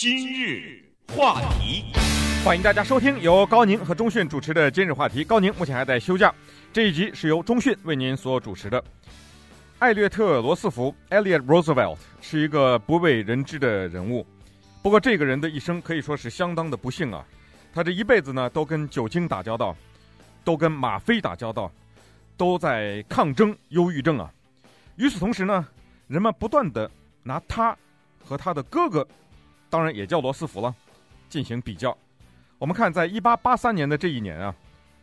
今日话题，欢迎大家收听由高宁和钟迅主持的今日话题。高宁目前还在休假，这一集是由钟迅为您所主持的。艾略特·罗斯福 （Elliot Roosevelt） 是一个不为人知的人物，不过这个人的一生可以说是相当的不幸啊。他这一辈子呢，都跟酒精打交道，都跟吗啡打交道，都在抗争忧郁症啊。与此同时呢，人们不断的拿他和他的哥哥。当然也叫罗斯福了，进行比较。我们看，在一八八三年的这一年啊，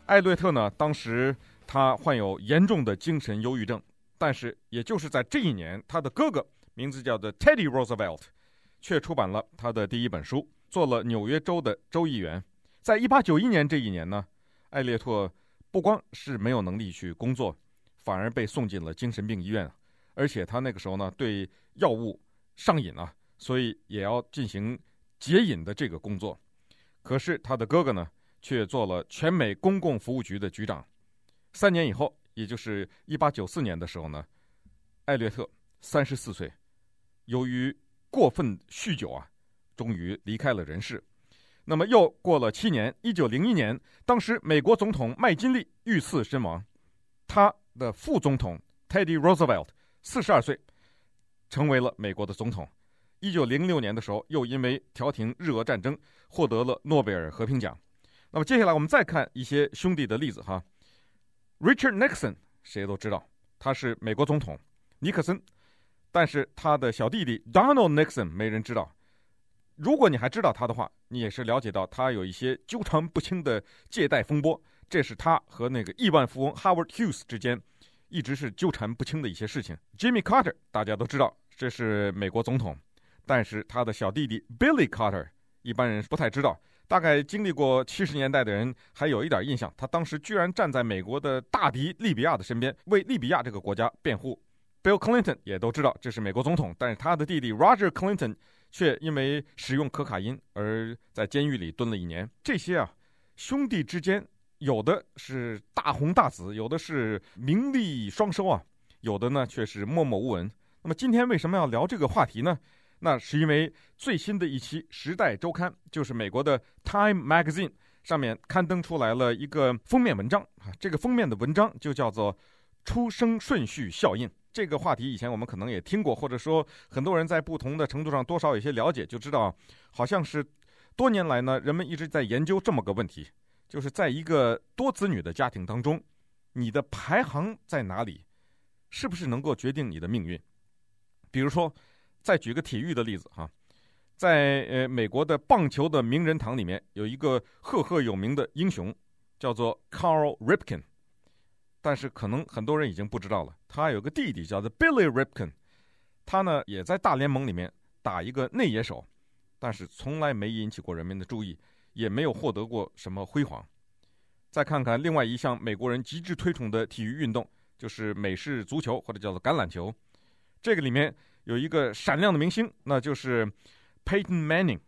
艾略特呢，当时他患有严重的精神忧郁症，但是也就是在这一年，他的哥哥名字叫做 Teddy Roosevelt，却出版了他的第一本书，做了纽约州的州议员。在一八九一年这一年呢，艾略特不光是没有能力去工作，反而被送进了精神病医院，而且他那个时候呢，对药物上瘾啊。所以也要进行解瘾的这个工作，可是他的哥哥呢，却做了全美公共服务局的局长。三年以后，也就是一八九四年的时候呢，艾略特三十四岁，由于过分酗酒啊，终于离开了人世。那么又过了七年，一九零一年，当时美国总统麦金利遇刺身亡，他的副总统 Teddy Roosevelt 四十二岁，成为了美国的总统。一九零六年的时候，又因为调停日俄战争获得了诺贝尔和平奖。那么接下来我们再看一些兄弟的例子哈。Richard Nixon 谁都知道，他是美国总统尼克森，但是他的小弟弟 Donald Nixon 没人知道。如果你还知道他的话，你也是了解到他有一些纠缠不清的借贷风波，这是他和那个亿万富翁 Howard Hughes 之间一直是纠缠不清的一些事情。Jimmy Carter 大家都知道，这是美国总统。但是他的小弟弟 Billy Carter，一般人不太知道。大概经历过七十年代的人还有一点印象，他当时居然站在美国的大敌利比亚的身边，为利比亚这个国家辩护。Bill Clinton 也都知道这是美国总统，但是他的弟弟 Roger Clinton 却因为使用可卡因而在监狱里蹲了一年。这些啊，兄弟之间有的是大红大紫，有的是名利双收啊，有的呢却是默默无闻。那么今天为什么要聊这个话题呢？那是因为最新的一期《时代周刊》，就是美国的《Time Magazine》上面刊登出来了一个封面文章啊。这个封面的文章就叫做“出生顺序效应”。这个话题以前我们可能也听过，或者说很多人在不同的程度上多少有些了解，就知道好像是多年来呢，人们一直在研究这么个问题，就是在一个多子女的家庭当中，你的排行在哪里，是不是能够决定你的命运？比如说。再举个体育的例子哈，在呃美国的棒球的名人堂里面有一个赫赫有名的英雄，叫做 Carl Ripken，但是可能很多人已经不知道了，他有个弟弟叫做 Billy Ripken，他呢也在大联盟里面打一个内野手，但是从来没引起过人们的注意，也没有获得过什么辉煌。再看看另外一项美国人极致推崇的体育运动，就是美式足球或者叫做橄榄球，这个里面。有一个闪亮的明星，那就是 Peyton Manning，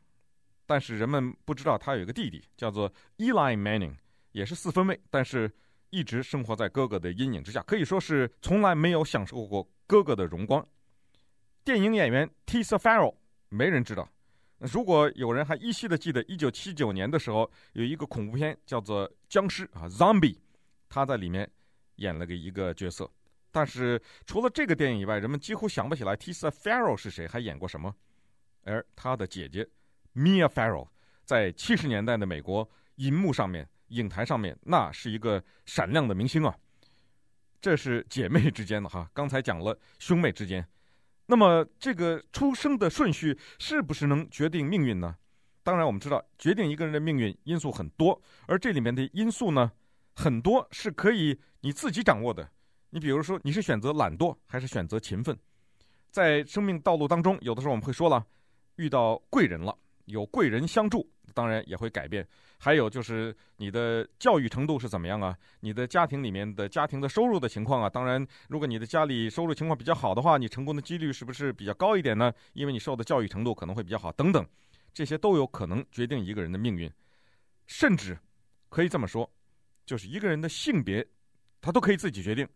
但是人们不知道他有一个弟弟叫做 Eli Manning，也是四分卫，但是一直生活在哥哥的阴影之下，可以说是从来没有享受过哥哥的荣光。电影演员 Tisa Farrow 没人知道，如果有人还依稀的记得，一九七九年的时候有一个恐怖片叫做《僵尸》啊，Zombie，他在里面演了个一个角色。但是除了这个电影以外，人们几乎想不起来 Tisa Farrow 是谁，还演过什么。而他的姐姐 Mia Farrow 在七十年代的美国银幕上面、影坛上面，那是一个闪亮的明星啊。这是姐妹之间的哈，刚才讲了兄妹之间。那么这个出生的顺序是不是能决定命运呢？当然，我们知道决定一个人的命运因素很多，而这里面的因素呢，很多是可以你自己掌握的。你比如说，你是选择懒惰还是选择勤奋？在生命道路当中，有的时候我们会说了，遇到贵人了，有贵人相助，当然也会改变。还有就是你的教育程度是怎么样啊？你的家庭里面的家庭的收入的情况啊？当然，如果你的家里收入情况比较好的话，你成功的几率是不是比较高一点呢？因为你受的教育程度可能会比较好，等等，这些都有可能决定一个人的命运。甚至可以这么说，就是一个人的性别，他都可以自己决定。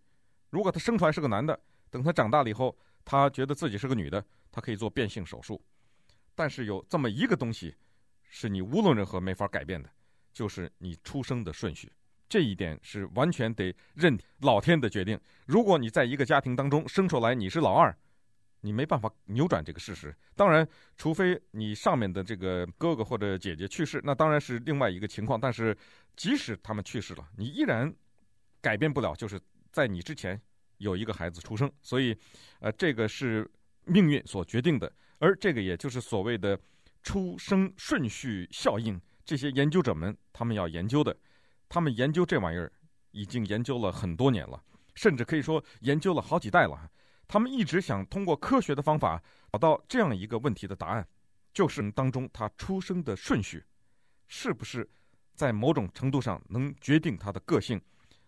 如果他生出来是个男的，等他长大了以后，他觉得自己是个女的，他可以做变性手术。但是有这么一个东西，是你无论如何没法改变的，就是你出生的顺序。这一点是完全得认老天的决定。如果你在一个家庭当中生出来你是老二，你没办法扭转这个事实。当然，除非你上面的这个哥哥或者姐姐去世，那当然是另外一个情况。但是，即使他们去世了，你依然改变不了，就是在你之前有一个孩子出生。所以，呃，这个是命运所决定的。而这个也就是所谓的出生顺序效应，这些研究者们他们要研究的。他们研究这玩意儿已经研究了很多年了，甚至可以说研究了好几代了。他们一直想通过科学的方法找到这样一个问题的答案，就是当中他出生的顺序是不是在某种程度上能决定他的个性？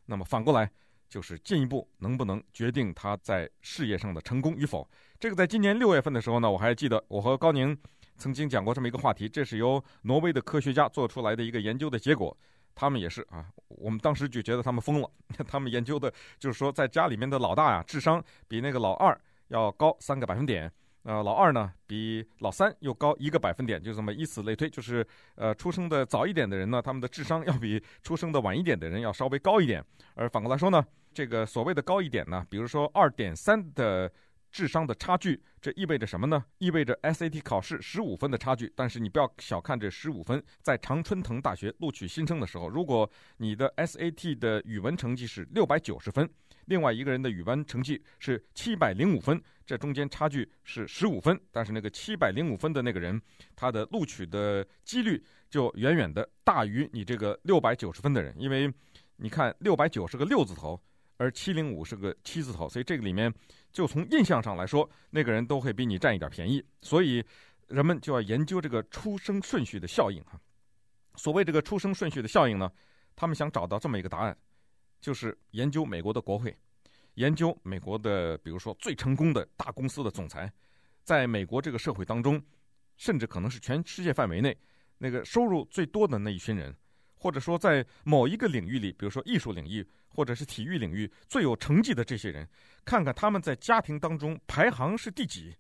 那么反过来就是进一步能不能决定他在事业上的成功与否？这个在今年六月份的时候呢，我还记得我和高宁曾经讲过这么一个话题，这是由挪威的科学家做出来的一个研究的结果。他们也是啊，我们当时就觉得他们疯了。他们研究的就是说，在家里面的老大呀，智商比那个老二要高三个百分点。呃，老二呢比老三又高一个百分点，就这么以此类推。就是呃，出生的早一点的人呢，他们的智商要比出生的晚一点的人要稍微高一点。而反过来说呢，这个所谓的高一点呢，比如说二点三的。智商的差距，这意味着什么呢？意味着 SAT 考试十五分的差距。但是你不要小看这十五分，在常春藤大学录取新生的时候，如果你的 SAT 的语文成绩是六百九十分，另外一个人的语文成绩是七百零五分，这中间差距是十五分。但是那个七百零五分的那个人，他的录取的几率就远远的大于你这个六百九十分的人，因为你看六百九是个六字头。而七零五是个七字头，所以这个里面就从印象上来说，那个人都会比你占一点便宜。所以人们就要研究这个出生顺序的效应哈。所谓这个出生顺序的效应呢，他们想找到这么一个答案，就是研究美国的国会，研究美国的，比如说最成功的大公司的总裁，在美国这个社会当中，甚至可能是全世界范围内那个收入最多的那一群人，或者说在某一个领域里，比如说艺术领域。或者是体育领域最有成绩的这些人，看看他们在家庭当中排行是第几，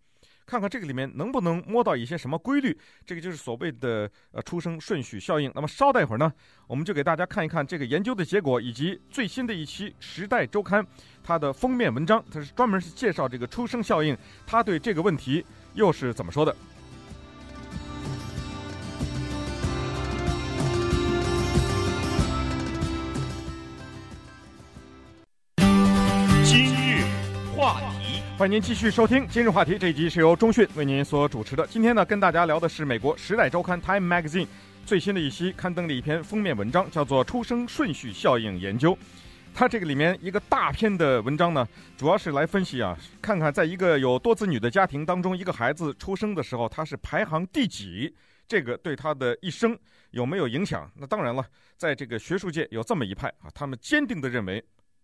看看这个里面能不能摸到一些什么规律。这个就是所谓的呃出生顺序效应。那么稍待一会儿呢，我们就给大家看一看这个研究的结果，以及最新的一期《时代周刊》它的封面文章，它是专门是介绍这个出生效应，它对这个问题又是怎么说的。欢迎您继续收听今日话题。这一集是由中讯为您所主持的。今天呢，跟大家聊的是美国《时代周刊》（Time Magazine） 最新的一期刊登的一篇封面文章，叫做《出生顺序效应研究》。它这个里面一个大篇的文章呢，主要是来分析啊，看看在一个有多子女的家庭当中，一个孩子出生的时候，他是排行第几，这个对他的一生有没有影响？那当然了，在这个学术界有这么一派啊，他们坚定地认为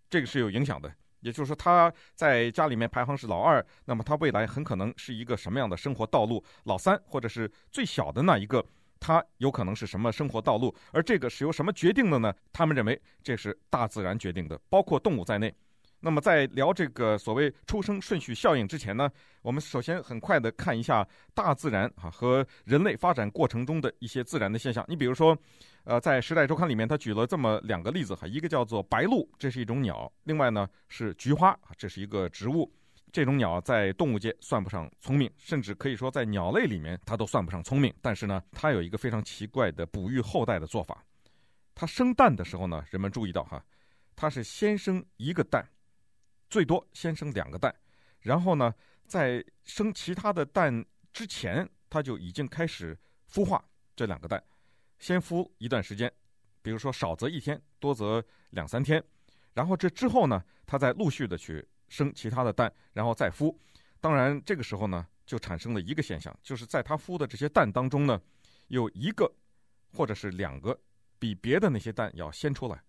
这个是有影响的。也就是说，他在家里面排行是老二，那么他未来很可能是一个什么样的生活道路？老三或者是最小的那一个，他有可能是什么生活道路？而这个是由什么决定的呢？他们认为这是大自然决定的，包括动物在内。那么在聊这个所谓出生顺序效应之前呢，我们首先很快的看一下大自然啊和人类发展过程中的一些自然的现象。你比如说。呃，在《时代周刊》里面，他举了这么两个例子哈，一个叫做白鹭，这是一种鸟；另外呢是菊花，这是一个植物。这种鸟在动物界算不上聪明，甚至可以说在鸟类里面它都算不上聪明。但是呢，它有一个非常奇怪的哺育后代的做法。它生蛋的时候呢，人们注意到哈，它是先生一个蛋，最多先生两个蛋，然后呢，在生其他的蛋之前，它就已经开始孵化这两个蛋。先孵一段时间，比如说少则一天，多则两三天，然后这之后呢，它再陆续的去生其他的蛋，然后再孵。当然，这个时候呢，就产生了一个现象，就是在它孵的这些蛋当中呢，有一个或者是两个比别的那些蛋要先出来。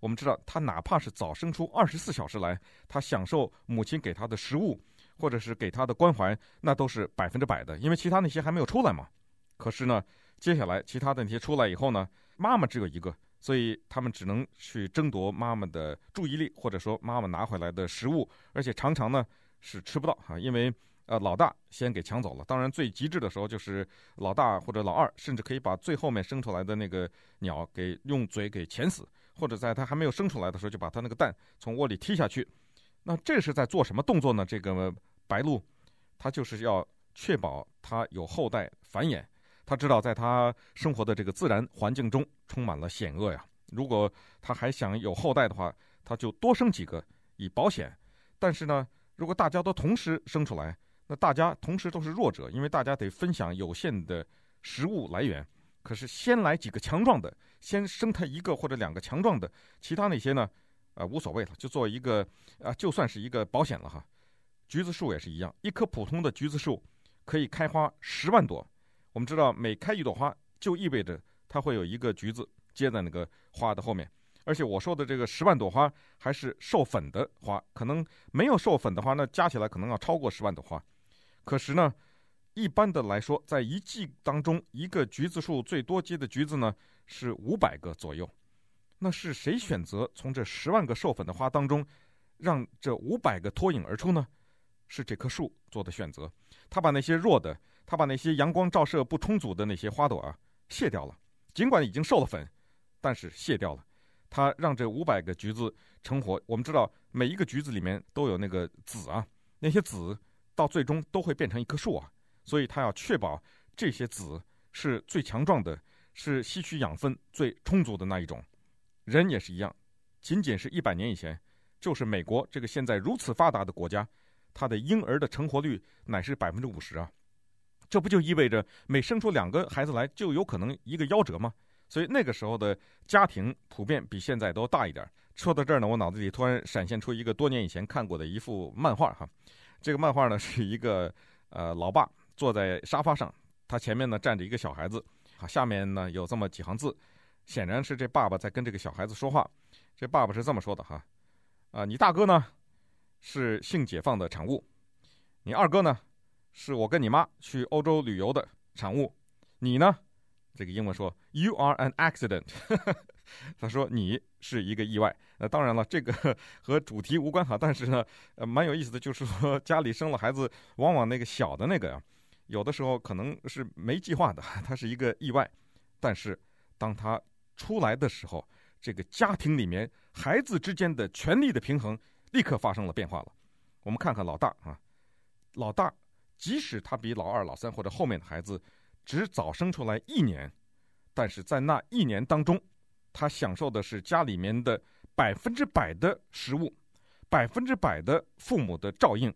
我们知道，他哪怕是早生出二十四小时来，他享受母亲给他的食物或者是给他的关怀，那都是百分之百的，因为其他那些还没有出来嘛。可是呢，接下来，其他的那些出来以后呢，妈妈只有一个，所以他们只能去争夺妈妈的注意力，或者说妈妈拿回来的食物，而且常常呢是吃不到哈，因为呃，老大先给抢走了。当然，最极致的时候就是老大或者老二，甚至可以把最后面生出来的那个鸟给用嘴给钳死，或者在它还没有生出来的时候就把它那个蛋从窝里踢下去。那这是在做什么动作呢？这个白鹭，它就是要确保它有后代繁衍。它知道在它生活的这个自然环境中充满了险恶呀。如果它还想有后代的话，它就多生几个以保险。但是呢，如果大家都同时生出来，那大家同时都是弱者，因为大家得分享有限的食物来源。可是先来几个强壮的，先生他一个或者两个强壮的，其他那些呢，啊、呃、无所谓了，就做一个啊，就算是一个保险了哈。橘子树也是一样，一棵普通的橘子树可以开花十万朵。我们知道每开一朵花，就意味着它会有一个橘子接在那个花的后面。而且我说的这个十万朵花还是授粉的花，可能没有授粉的话，那加起来可能要超过十万朵花。可是呢，一般的来说，在一季当中，一个橘子树最多结的橘子呢是五百个左右。那是谁选择从这十万个授粉的花当中，让这五百个脱颖而出呢？是这棵树做的选择。他把那些弱的，他把那些阳光照射不充足的那些花朵啊卸掉了。尽管已经授了粉，但是卸掉了。他让这五百个橘子成活。我们知道每一个橘子里面都有那个籽啊，那些籽。到最终都会变成一棵树啊，所以他要确保这些籽是最强壮的，是吸取养分最充足的那一种。人也是一样，仅仅是一百年以前，就是美国这个现在如此发达的国家，它的婴儿的成活率乃是百分之五十啊，这不就意味着每生出两个孩子来就有可能一个夭折吗？所以那个时候的家庭普遍比现在都大一点。说到这儿呢，我脑子里突然闪现出一个多年以前看过的一幅漫画哈。这个漫画呢，是一个呃老爸坐在沙发上，他前面呢站着一个小孩子，好，下面呢有这么几行字，显然是这爸爸在跟这个小孩子说话。这爸爸是这么说的哈，啊，你大哥呢是性解放的产物，你二哥呢是我跟你妈去欧洲旅游的产物，你呢，这个英文说 You are an accident。他说：“你是一个意外。那当然了，这个 和主题无关哈。但是呢，呃，蛮有意思的，就是说家里生了孩子，往往那个小的那个呀，有的时候可能是没计划的，他是一个意外。但是当他出来的时候，这个家庭里面孩子之间的权力的平衡立刻发生了变化了。我们看看老大啊，老大即使他比老二、老三或者后面的孩子只早生出来一年，但是在那一年当中。”他享受的是家里面的百分之百的食物，百分之百的父母的照应，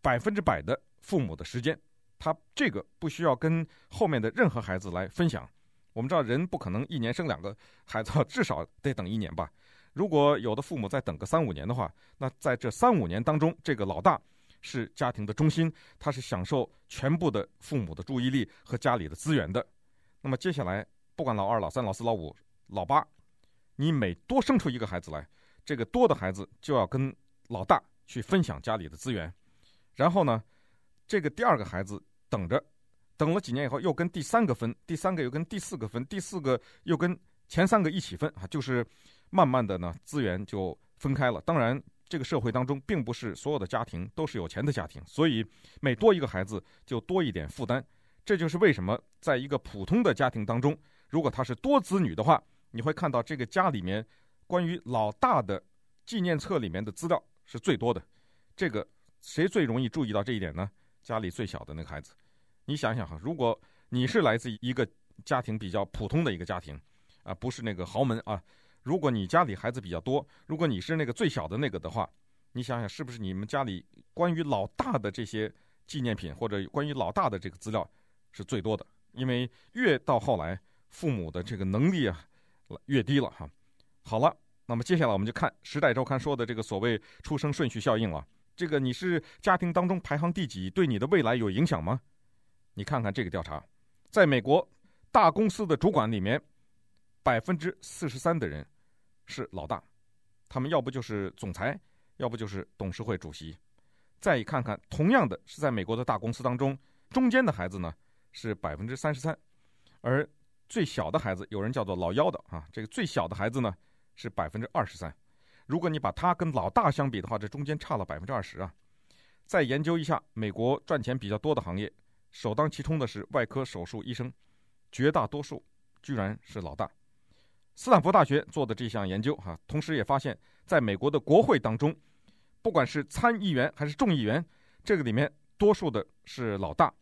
百分之百的父母的时间。他这个不需要跟后面的任何孩子来分享。我们知道人不可能一年生两个孩子，至少得等一年吧。如果有的父母再等个三五年的话，那在这三五年当中，这个老大是家庭的中心，他是享受全部的父母的注意力和家里的资源的。那么接下来，不管老二、老三、老四、老五。老八，你每多生出一个孩子来，这个多的孩子就要跟老大去分享家里的资源，然后呢，这个第二个孩子等着，等了几年以后又跟第三个分，第三个又跟第四个分，第四个又跟前三个一起分啊，就是慢慢的呢资源就分开了。当然，这个社会当中并不是所有的家庭都是有钱的家庭，所以每多一个孩子就多一点负担。这就是为什么在一个普通的家庭当中，如果他是多子女的话，你会看到这个家里面关于老大的纪念册里面的资料是最多的。这个谁最容易注意到这一点呢？家里最小的那个孩子。你想想哈，如果你是来自一个家庭比较普通的一个家庭，啊，不是那个豪门啊，如果你家里孩子比较多，如果你是那个最小的那个的话，你想想是不是你们家里关于老大的这些纪念品或者关于老大的这个资料是最多的？因为越到后来，父母的这个能力啊。越低了哈，好了，那么接下来我们就看《时代周刊》说的这个所谓出生顺序效应了。这个你是家庭当中排行第几，对你的未来有影响吗？你看看这个调查，在美国大公司的主管里面，百分之四十三的人是老大，他们要不就是总裁，要不就是董事会主席。再一看看，同样的是在美国的大公司当中，中间的孩子呢是百分之三十三，而。最小的孩子，有人叫做老幺的啊，这个最小的孩子呢是百分之二十三。如果你把他跟老大相比的话，这中间差了百分之二十啊。再研究一下美国赚钱比较多的行业，首当其冲的是外科手术医生，绝大多数居然是老大。斯坦福大学做的这项研究，哈，同时也发现，在美国的国会当中，不管是参议员还是众议员，这个里面多数的是老大。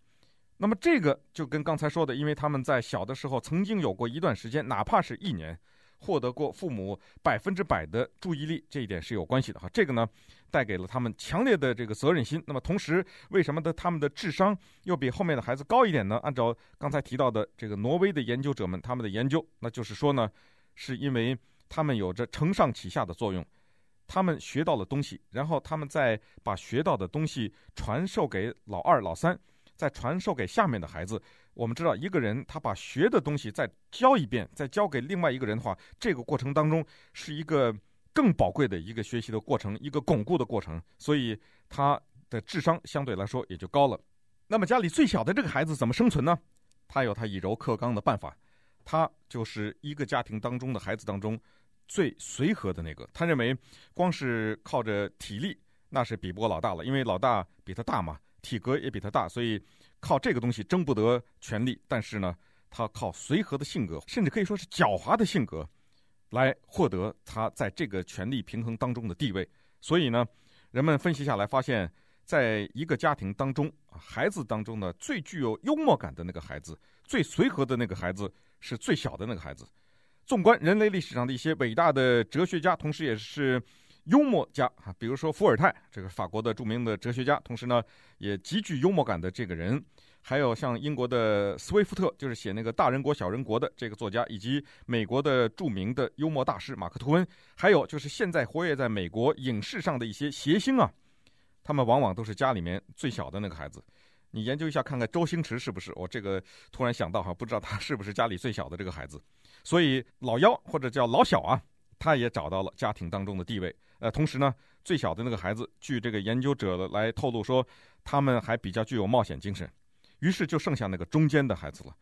那么这个就跟刚才说的，因为他们在小的时候曾经有过一段时间，哪怕是一年。获得过父母百分之百的注意力，这一点是有关系的哈。这个呢，带给了他们强烈的这个责任心。那么同时，为什么的他们的智商又比后面的孩子高一点呢？按照刚才提到的这个挪威的研究者们他们的研究，那就是说呢，是因为他们有着承上启下的作用，他们学到了东西，然后他们再把学到的东西传授给老二、老三，再传授给下面的孩子。我们知道，一个人他把学的东西再教一遍，再教给另外一个人的话，这个过程当中是一个更宝贵的一个学习的过程，一个巩固的过程，所以他的智商相对来说也就高了。那么家里最小的这个孩子怎么生存呢？他有他以柔克刚的办法，他就是一个家庭当中的孩子当中最随和的那个。他认为，光是靠着体力那是比不过老大了，因为老大比他大嘛，体格也比他大，所以。靠这个东西争不得权力，但是呢，他靠随和的性格，甚至可以说是狡猾的性格，来获得他在这个权力平衡当中的地位。所以呢，人们分析下来发现，在一个家庭当中，孩子当中呢，最具有幽默感的那个孩子，最随和的那个孩子，是最小的那个孩子。纵观人类历史上的一些伟大的哲学家，同时也是。幽默家啊，比如说伏尔泰，这个法国的著名的哲学家，同时呢也极具幽默感的这个人，还有像英国的斯威夫特，就是写那个《大人国小人国》的这个作家，以及美国的著名的幽默大师马克吐温，还有就是现在活跃在美国影视上的一些谐星啊，他们往往都是家里面最小的那个孩子。你研究一下看看周星驰是不是？我这个突然想到哈，不知道他是不是家里最小的这个孩子。所以老幺或者叫老小啊，他也找到了家庭当中的地位。呃，同时呢，最小的那个孩子，据这个研究者来透露说，他们还比较具有冒险精神，于是就剩下那个中间的孩子了。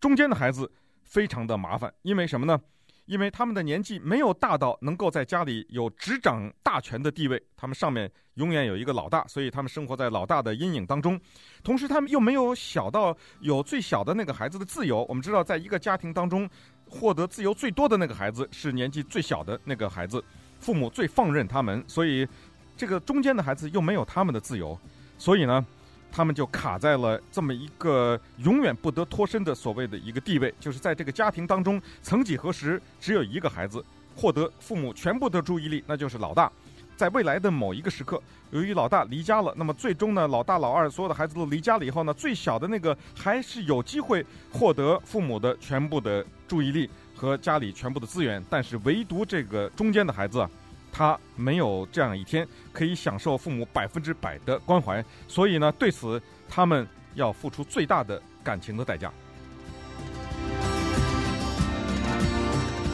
中间的孩子非常的麻烦，因为什么呢？因为他们的年纪没有大到能够在家里有执掌大权的地位，他们上面永远有一个老大，所以他们生活在老大的阴影当中。同时，他们又没有小到有最小的那个孩子的自由。我们知道，在一个家庭当中，获得自由最多的那个孩子是年纪最小的那个孩子。父母最放任他们，所以这个中间的孩子又没有他们的自由，所以呢，他们就卡在了这么一个永远不得脱身的所谓的一个地位，就是在这个家庭当中，曾几何时只有一个孩子获得父母全部的注意力，那就是老大。在未来的某一个时刻，由于老大离家了，那么最终呢，老大、老二所有的孩子都离家了以后呢，最小的那个还是有机会获得父母的全部的注意力。和家里全部的资源，但是唯独这个中间的孩子，他没有这样一天可以享受父母百分之百的关怀，所以呢，对此他们要付出最大的感情的代价。